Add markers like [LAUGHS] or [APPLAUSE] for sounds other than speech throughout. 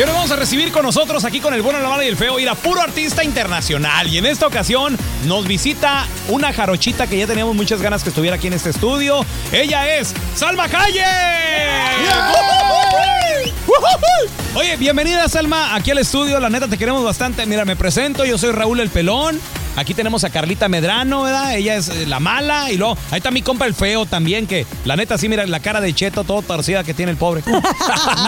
Y ahora vamos a recibir con nosotros aquí con el bueno, la mala y el feo, ir a puro artista internacional. Y en esta ocasión nos visita una jarochita que ya teníamos muchas ganas que estuviera aquí en este estudio. Ella es Salma Hayek. Oye, bienvenida Salma aquí al estudio. La neta te queremos bastante. Mira, me presento. Yo soy Raúl el Pelón. Aquí tenemos a Carlita Medrano, ¿verdad? Ella es eh, la mala. Y luego, ahí está mi compa el feo también, que la neta sí, mira la cara de cheto todo torcida que tiene el pobre. [LAUGHS]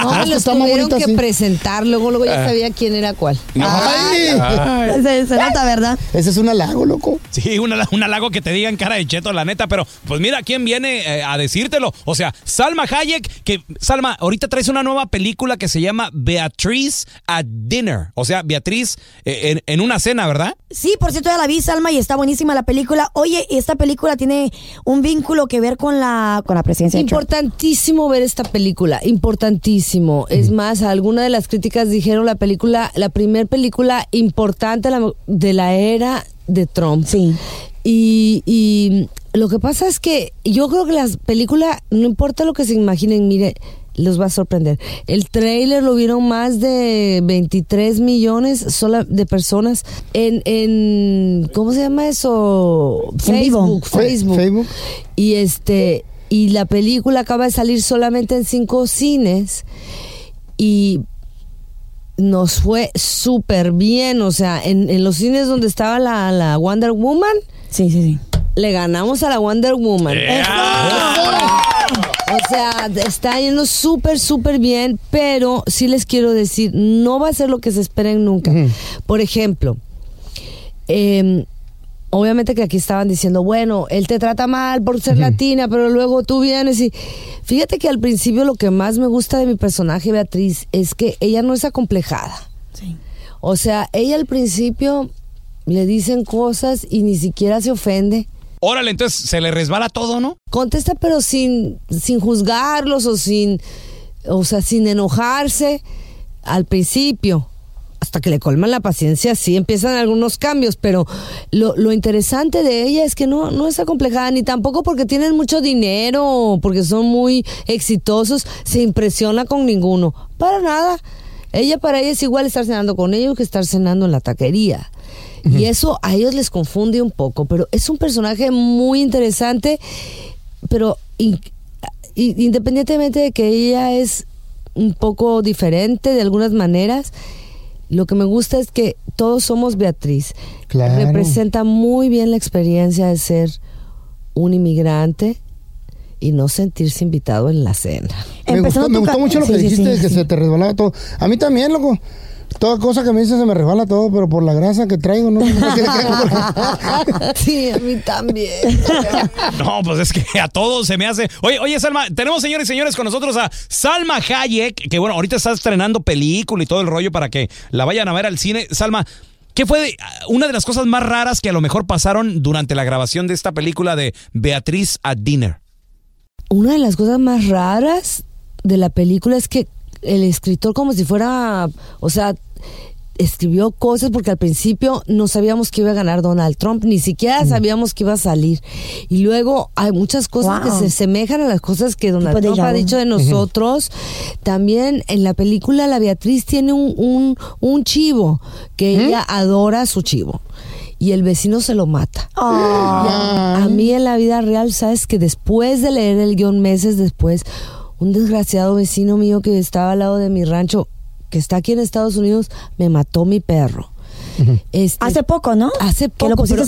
No, los tuvieron que presentar, luego, luego ya sabía quién era cuál. Ay. Se, se nota, ¿verdad? Ese es un halago, loco. Sí, un halago, un halago que te digan cara de cheto, la neta, pero pues mira quién viene eh, a decírtelo. O sea, Salma Hayek, que Salma, ahorita traes una nueva película que se llama Beatriz at Dinner. O sea, Beatriz eh, en, en una cena, ¿verdad? Sí, por cierto, ya la vi, Salma, y está buenísima la película. Oye, esta película tiene un vínculo que ver con la, con la presidencia de Trump. Importantísimo ver esta película, importantísimo. Es más, algunas de las críticas dijeron la película, la primer película importante de la era de Trump. Sí. Y, y lo que pasa es que yo creo que las películas, no importa lo que se imaginen, mire, los va a sorprender. El trailer lo vieron más de 23 millones sola de personas en, en ¿cómo se llama eso? Facebook, Facebook. Facebook. Y este y la película acaba de salir solamente en cinco cines y nos fue súper bien, o sea, en, en los cines donde estaba la, la Wonder Woman, Sí, sí, sí. le ganamos a la Wonder Woman. O sea, está yendo súper, súper bien, pero sí les quiero decir, no va a ser lo que se esperen nunca. Por ejemplo, eh, obviamente que aquí estaban diciendo, bueno, él te trata mal por ser latina, pero luego tú vienes y... Fíjate que al principio lo que más me gusta de mi personaje, Beatriz, es que ella no es acomplejada. Sí. O sea, ella al principio le dicen cosas y ni siquiera se ofende. Órale, entonces se le resbala todo, ¿no? Contesta pero sin, sin juzgarlos o sin, o sea, sin enojarse al principio. Hasta que le colman la paciencia, sí empiezan algunos cambios, pero lo, lo interesante de ella es que no, no es acomplejada, ni tampoco porque tienen mucho dinero o porque son muy exitosos, se impresiona con ninguno. Para nada. Ella para ella es igual estar cenando con ellos que estar cenando en la taquería. Y eso a ellos les confunde un poco, pero es un personaje muy interesante, pero in- independientemente de que ella es un poco diferente de algunas maneras, lo que me gusta es que todos somos Beatriz. Claro. Representa muy bien la experiencia de ser un inmigrante y no sentirse invitado en la cena. Me gustó, Empezando me gustó mucho lo sí, que sí, dijiste, sí, que se te resbalaba todo. A mí también, loco. Toda cosa que me dices se me resbala todo, pero por la grasa que traigo, ¿no? [LAUGHS] sí, a mí también. No, pues es que a todos se me hace. Oye, oye, Salma, tenemos señores y señores con nosotros a Salma Hayek, que bueno, ahorita está estrenando película y todo el rollo para que la vayan a ver al cine. Salma, ¿qué fue de- una de las cosas más raras que a lo mejor pasaron durante la grabación de esta película de Beatriz at Dinner? Una de las cosas más raras de la película es que el escritor como si fuera, o sea, escribió cosas porque al principio no sabíamos que iba a ganar Donald Trump, ni siquiera sabíamos que iba a salir. Y luego hay muchas cosas Wow. que se semejan a las cosas que Donald Trump ha dicho de nosotros. También en la película la Beatriz tiene un, un, un chivo, que ella adora su chivo. Y el vecino se lo mata. Y a, a mí en la vida real, sabes que después de leer el guion meses después, un desgraciado vecino mío que estaba al lado de mi rancho, que está aquí en Estados Unidos, me mató mi perro. Este, Hace poco, ¿no? Hace Que lo poco, pusiste pero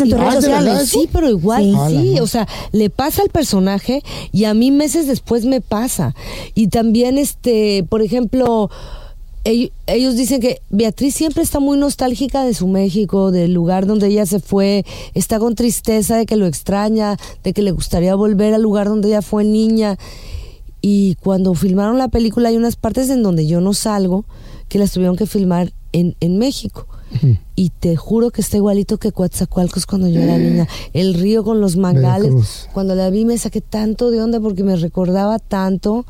en. Sí, pero igual, Sí. sí, o sea, le pasa al personaje y a mí meses después me pasa. Y también, este, por ejemplo, ell- ellos dicen que Beatriz siempre está muy nostálgica de su México, del lugar donde ella se fue, está con tristeza de que lo extraña, de que le gustaría volver al lugar donde ella fue niña. Y cuando filmaron la película hay unas partes en donde yo no salgo que las tuvieron que filmar en, en México. Y te juro que está igualito que Coatzacoalcos cuando yo era niña. El río con los mangales. Veracruz. Cuando la vi me saqué tanto de onda porque me recordaba tanto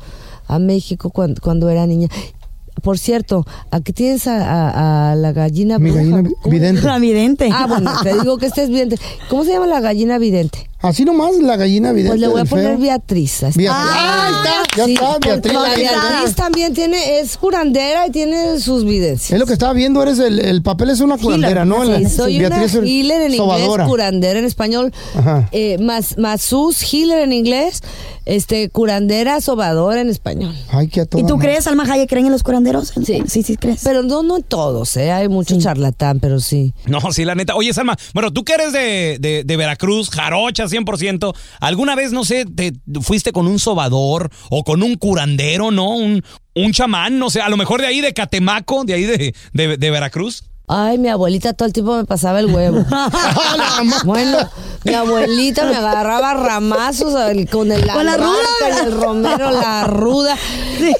a México cuando, cuando era niña. Por cierto, aquí tienes a, a- a la gallina Mi bruja. gallina vidente. La vidente. Ah, bueno, te digo que este es vidente. ¿Cómo se llama la gallina vidente? Así nomás, la gallina vidente. Pues le voy a poner feo. Beatriz. así. Beatriz. Ah, Ah, ahí está, ya Sí, está, Beatriz. la. Beatriz también tiene, es curandera y tiene sus videncias. Es lo que estaba viendo, eres el, el papel es una curandera, ¿no? Sí, La- soy Beatriz una healer en sobadora. inglés, curandera en español. Ajá. Eh, más, más sus healer en inglés, este, curandera, sobadora en español. Ay, que a ¿Y tú madre. crees, Alma Hayek, creen en los curanderos? Sí. Sí, sí, crees. Pero no, no en todos, ¿eh? Hay mucho charlatán, pero sí. No, sí, la neta. Oye, Salma, bueno, tú que eres de, de, de Veracruz, jarocha 100%, ¿alguna vez, no sé, te fuiste con un sobador o con un curandero, no? Un, un chamán, no sé, a lo mejor de ahí de Catemaco, de ahí de, de, de Veracruz. Ay, mi abuelita todo el tiempo me pasaba el huevo. [LAUGHS] bueno, mi abuelita me agarraba ramazos con el Con la ruda. y el romero, la ruda.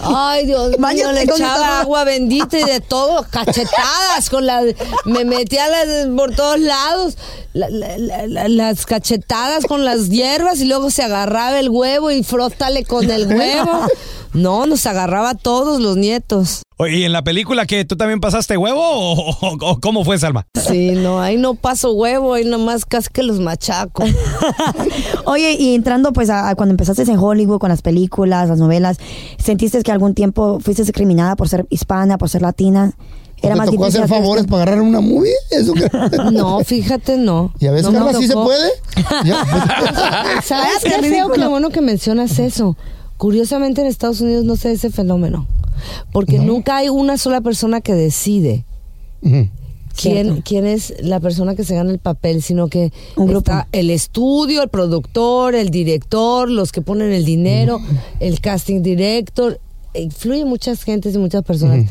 Ay, Dios mío, le con echaba agua bendita y de todo, cachetadas con la me metía las, por todos lados, la- la- la- la- las cachetadas con las hierbas y luego se agarraba el huevo y frótale con el huevo. [LAUGHS] No, nos agarraba a todos los nietos. Oye, ¿y en la película que tú también pasaste huevo o, o- o cómo fue, Salma? Sí, no, ahí no paso huevo, ahí nomás casi que los machaco. [LAUGHS] Oye, y entrando pues a, a cuando empezaste en Hollywood con las películas, las novelas, ¿sentiste que algún tiempo fuiste discriminada por ser hispana, por ser latina? ¿Te tocó hacer hacer favores para agarrar una movie? ¿Eso que- [LAUGHS] No, fíjate, no. ¿Ya ves, no me Carla, sí se puede? [LAUGHS] ¿Sabes feo? Qué bueno que mencionas eso. Curiosamente en Estados Unidos no sé ese fenómeno. Porque nunca hay una sola persona que decide quién, quién es la persona que se gana el papel, sino que Un grupo. está el estudio, el productor, el director, los que ponen el dinero, el casting director. Influye muchas gentes y muchas personas.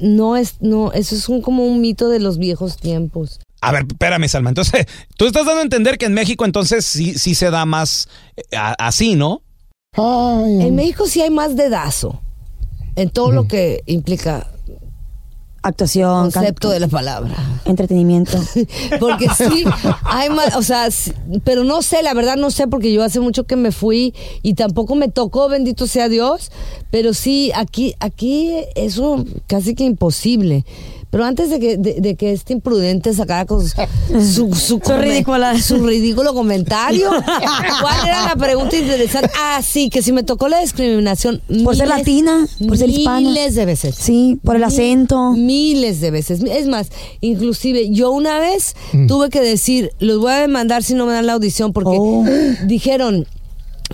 No es, no, eso es un, como un mito de los viejos tiempos. A ver, espérame, Salma. Entonces, tú estás dando a entender que en México entonces sí, sí se da más eh, a- así, ¿no? Ay, En México sí hay más dedazo en todo lo que implica Actuación, concepto de la palabra. entretenimiento. [LAUGHS] Porque sí, hay más, o sea, sí, pero no sé, la verdad no sé, porque yo hace mucho que me fui y tampoco me tocó, bendito sea Dios, pero sí, aquí, aquí eso casi que imposible. Pero antes de que, de, de que este imprudente sacara con su, su, su, [LAUGHS] ridícula. su ridículo comentario, [LAUGHS] ¿cuál era la pregunta interesante? Ah, sí, que si me tocó la discriminación. Por ser latina, por ser hispana. Miles de veces. Sí, por el acento. Miles de veces. Es más, inclusive yo una vez tuve que decir, los voy a demandar si no me dan la audición porque Oh. dijeron,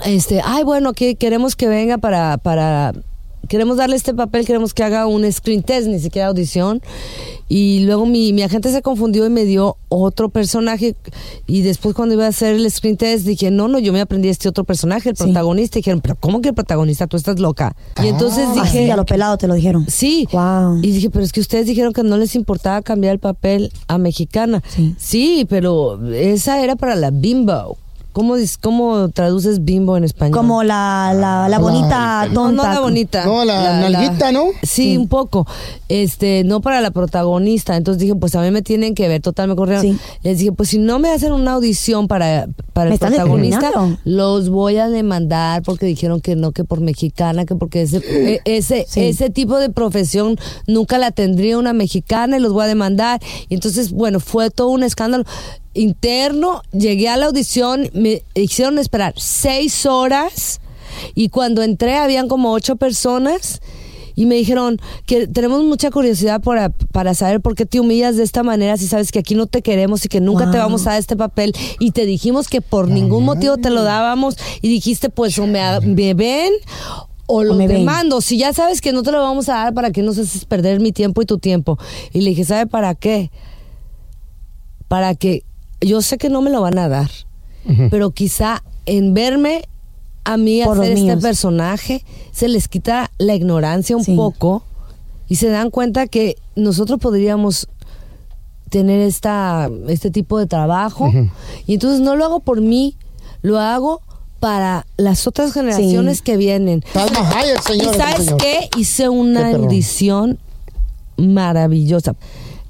este, ay, bueno, que queremos que venga para, para, queremos darle este papel, queremos que haga un screen test, ni siquiera audición. Y luego mi, mi agente se confundió y me dio otro personaje. Y después cuando iba a hacer el screen test dije, no, no, yo me aprendí este otro personaje, el Sí. protagonista. Y dijeron, pero ¿cómo que el protagonista? Tú estás loca. Y entonces Así, dije, a lo pelado te lo dijeron. Sí. Wow. Y dije, pero es que ustedes dijeron que no les importaba cambiar el papel a mexicana. Sí. pero esa era para la bimbo. ¿Cómo, cómo traduces bimbo en español? Como la, la, la bonita no, no tonta. la bonita. No, la nalguita, ¿no? Sí, un poco. Este, no para la protagonista. Entonces dije, pues a mí me tienen que ver, total, me corrieron. Sí. Les dije, pues si no me hacen una audición para, para el protagonista, los voy a demandar porque dijeron que no, que por mexicana, que porque ese, e- ese, Sí. ese tipo de profesión nunca la tendría una mexicana y los voy a demandar. Y entonces, bueno, fue todo un escándalo interno. Llegué a la audición, me hicieron esperar seis horas y cuando entré habían como ocho personas. Y me dijeron que tenemos mucha curiosidad para, para saber por qué te humillas de esta manera si sabes que aquí no te queremos y que nunca te vamos a dar este papel. Y te dijimos que por ningún motivo te lo dábamos y dijiste pues o me, ven o lo demando. Si ya sabes que no te lo vamos a dar, ¿para qué nos haces perder mi tiempo y tu tiempo? Y le dije, ¿sabe para qué? Para que yo sé que no me lo van a dar, pero quizá en verme a mí Por hacer este personaje se les quita la ignorancia un Sí. poco y se dan cuenta que nosotros podríamos tener esta este tipo de trabajo y entonces no lo hago por mí, lo hago para las otras generaciones que vienen. Salma Hayek, ¿Y señores. sabes señor. qué? Hice una Qué audición maravillosa.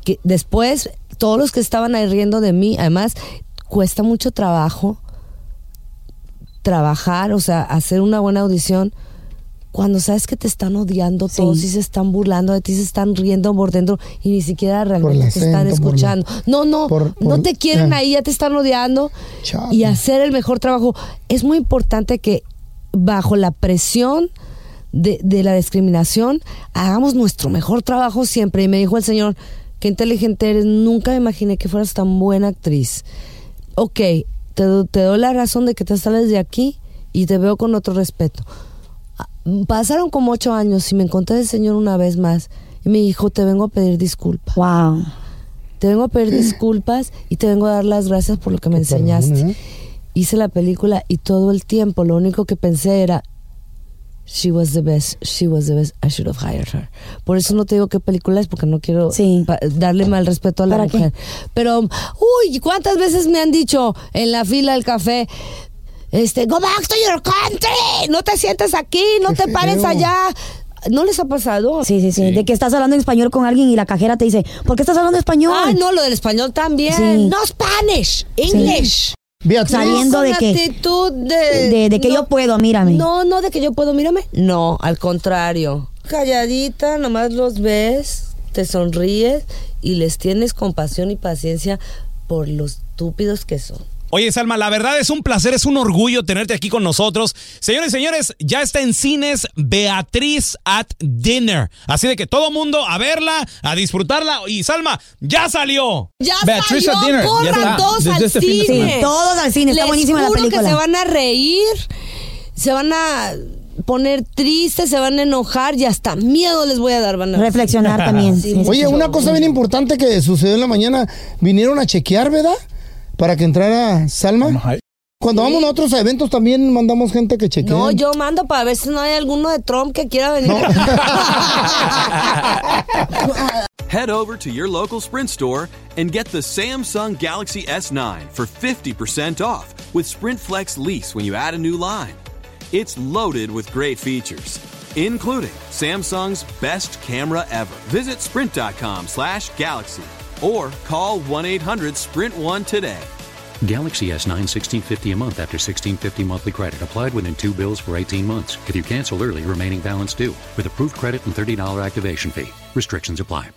Que después, todos los que estaban ahí riendo de mí, además, cuesta mucho trabajo trabajar, o sea, hacer una buena audición. Cuando sabes que te están odiando Sí. todos y se están burlando de ti, se están riendo por dentro y ni siquiera realmente te están la- escuchando. No, no, por- no te quieren ah. ahí, ya te están odiando. Y hacer el mejor trabajo. Es muy importante que bajo la presión de, de la discriminación hagamos nuestro mejor trabajo siempre. Y me dijo el señor, qué inteligente eres, nunca me imaginé que fueras tan buena actriz. Ok, te, do- te doy la razón de que te sales de aquí y te veo con otro respeto. Ah, Pasaron como ocho años y me encontré el señor una vez más y me dijo, te vengo a pedir disculpas. Wow. Te vengo a pedir disculpas y te vengo a dar las gracias por lo que me enseñaste. Hice la película y todo el tiempo lo único que pensé era She was the best, she was the best, I should have hired her. Por eso no te digo qué película es porque no quiero Sí. darle mal respeto a la mujer. Pero, uy, ¿cuántas veces me han dicho en la fila del café? Este, go back to your country, no te sientes aquí, no te pares feo. allá. ¿No les ha pasado? Sí, sí, sí, De que estás hablando en español con alguien y la cajera te dice, ¿por qué estás hablando español? Ah, no, lo del español también. Sí. No Spanish, English. Beatriz, Saliendo de que- actitud de, de- de que yo puedo, mírame. No, no de que yo puedo, mírame. No, al contrario. Calladita, nomás los ves, te sonríes y les tienes compasión y paciencia por los estúpidos que son. Oye, Salma, la verdad es un placer, es un orgullo tenerte aquí con nosotros. Señores y señores, ya está en cines Beatriz at Dinner. Así de que todo mundo a verla, a disfrutarla. Y Salma, ya salió. Ya Beatriz salió, at Dinner, ya corran está, todos desde al este cine. Todos al cine, está Les buenísima la juro película. que se van a reír, se van a poner tristes, se van a enojar y hasta miedo les voy a dar. Van a Reflexionar también. [LAUGHS] Sí, Oye, una cosa bien importante que sucedió en la mañana, vinieron a chequear, ¿verdad? Para que entrara Salma. Cuando vamos nosotros a eventos también mandamos gente que chequee. No, yo mando para ver si no hay alguno de Trump que quiera venir. [LAUGHS] Head over to your local Sprint store and get the Samsung Galaxy S9 for 50% off with Sprint Flex lease when you add a new line. It's loaded with great features, including Samsung's best camera ever. Visit sprint.com/galaxy or call 1-800-SPRINT1 today. Galaxy S9 1650 a month after 1650 monthly credit applied within two bills for 18 months. If you cancel early, remaining balance due with approved credit and $30 activation fee. Restrictions apply.